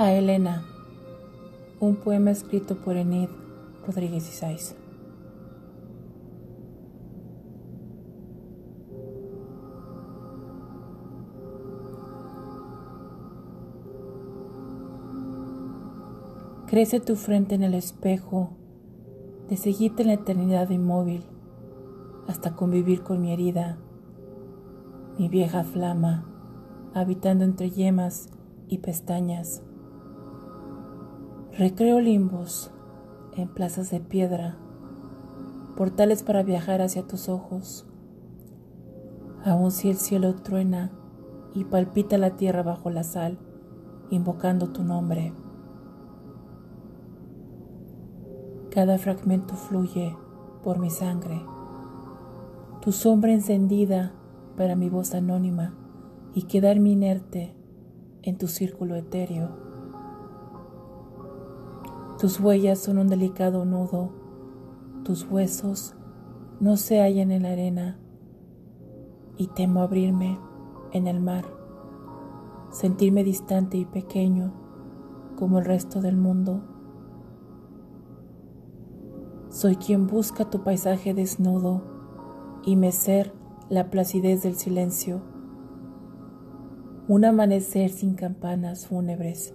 A Elena, un poema escrito por Enid Rodríguez Isais. Crece tu frente en el espejo, de seguirte en la eternidad inmóvil, hasta convivir con mi herida, mi vieja flama, habitando entre yemas y pestañas. Recreo limbos en plazas de piedra, portales para viajar hacia tus ojos. Aun si el cielo truena y palpita la tierra bajo la sal, invocando tu nombre. Cada fragmento fluye por mi sangre, tu sombra encendida para mi voz anónima y quedarme inerte en tu círculo etéreo. Tus huellas son un delicado nudo, tus huesos no se hallan en la arena. Y temo abrirme en el mar, sentirme distante y pequeño como el resto del mundo. Soy quien busca tu paisaje desnudo y mecer la placidez del silencio. Un amanecer sin campanas fúnebres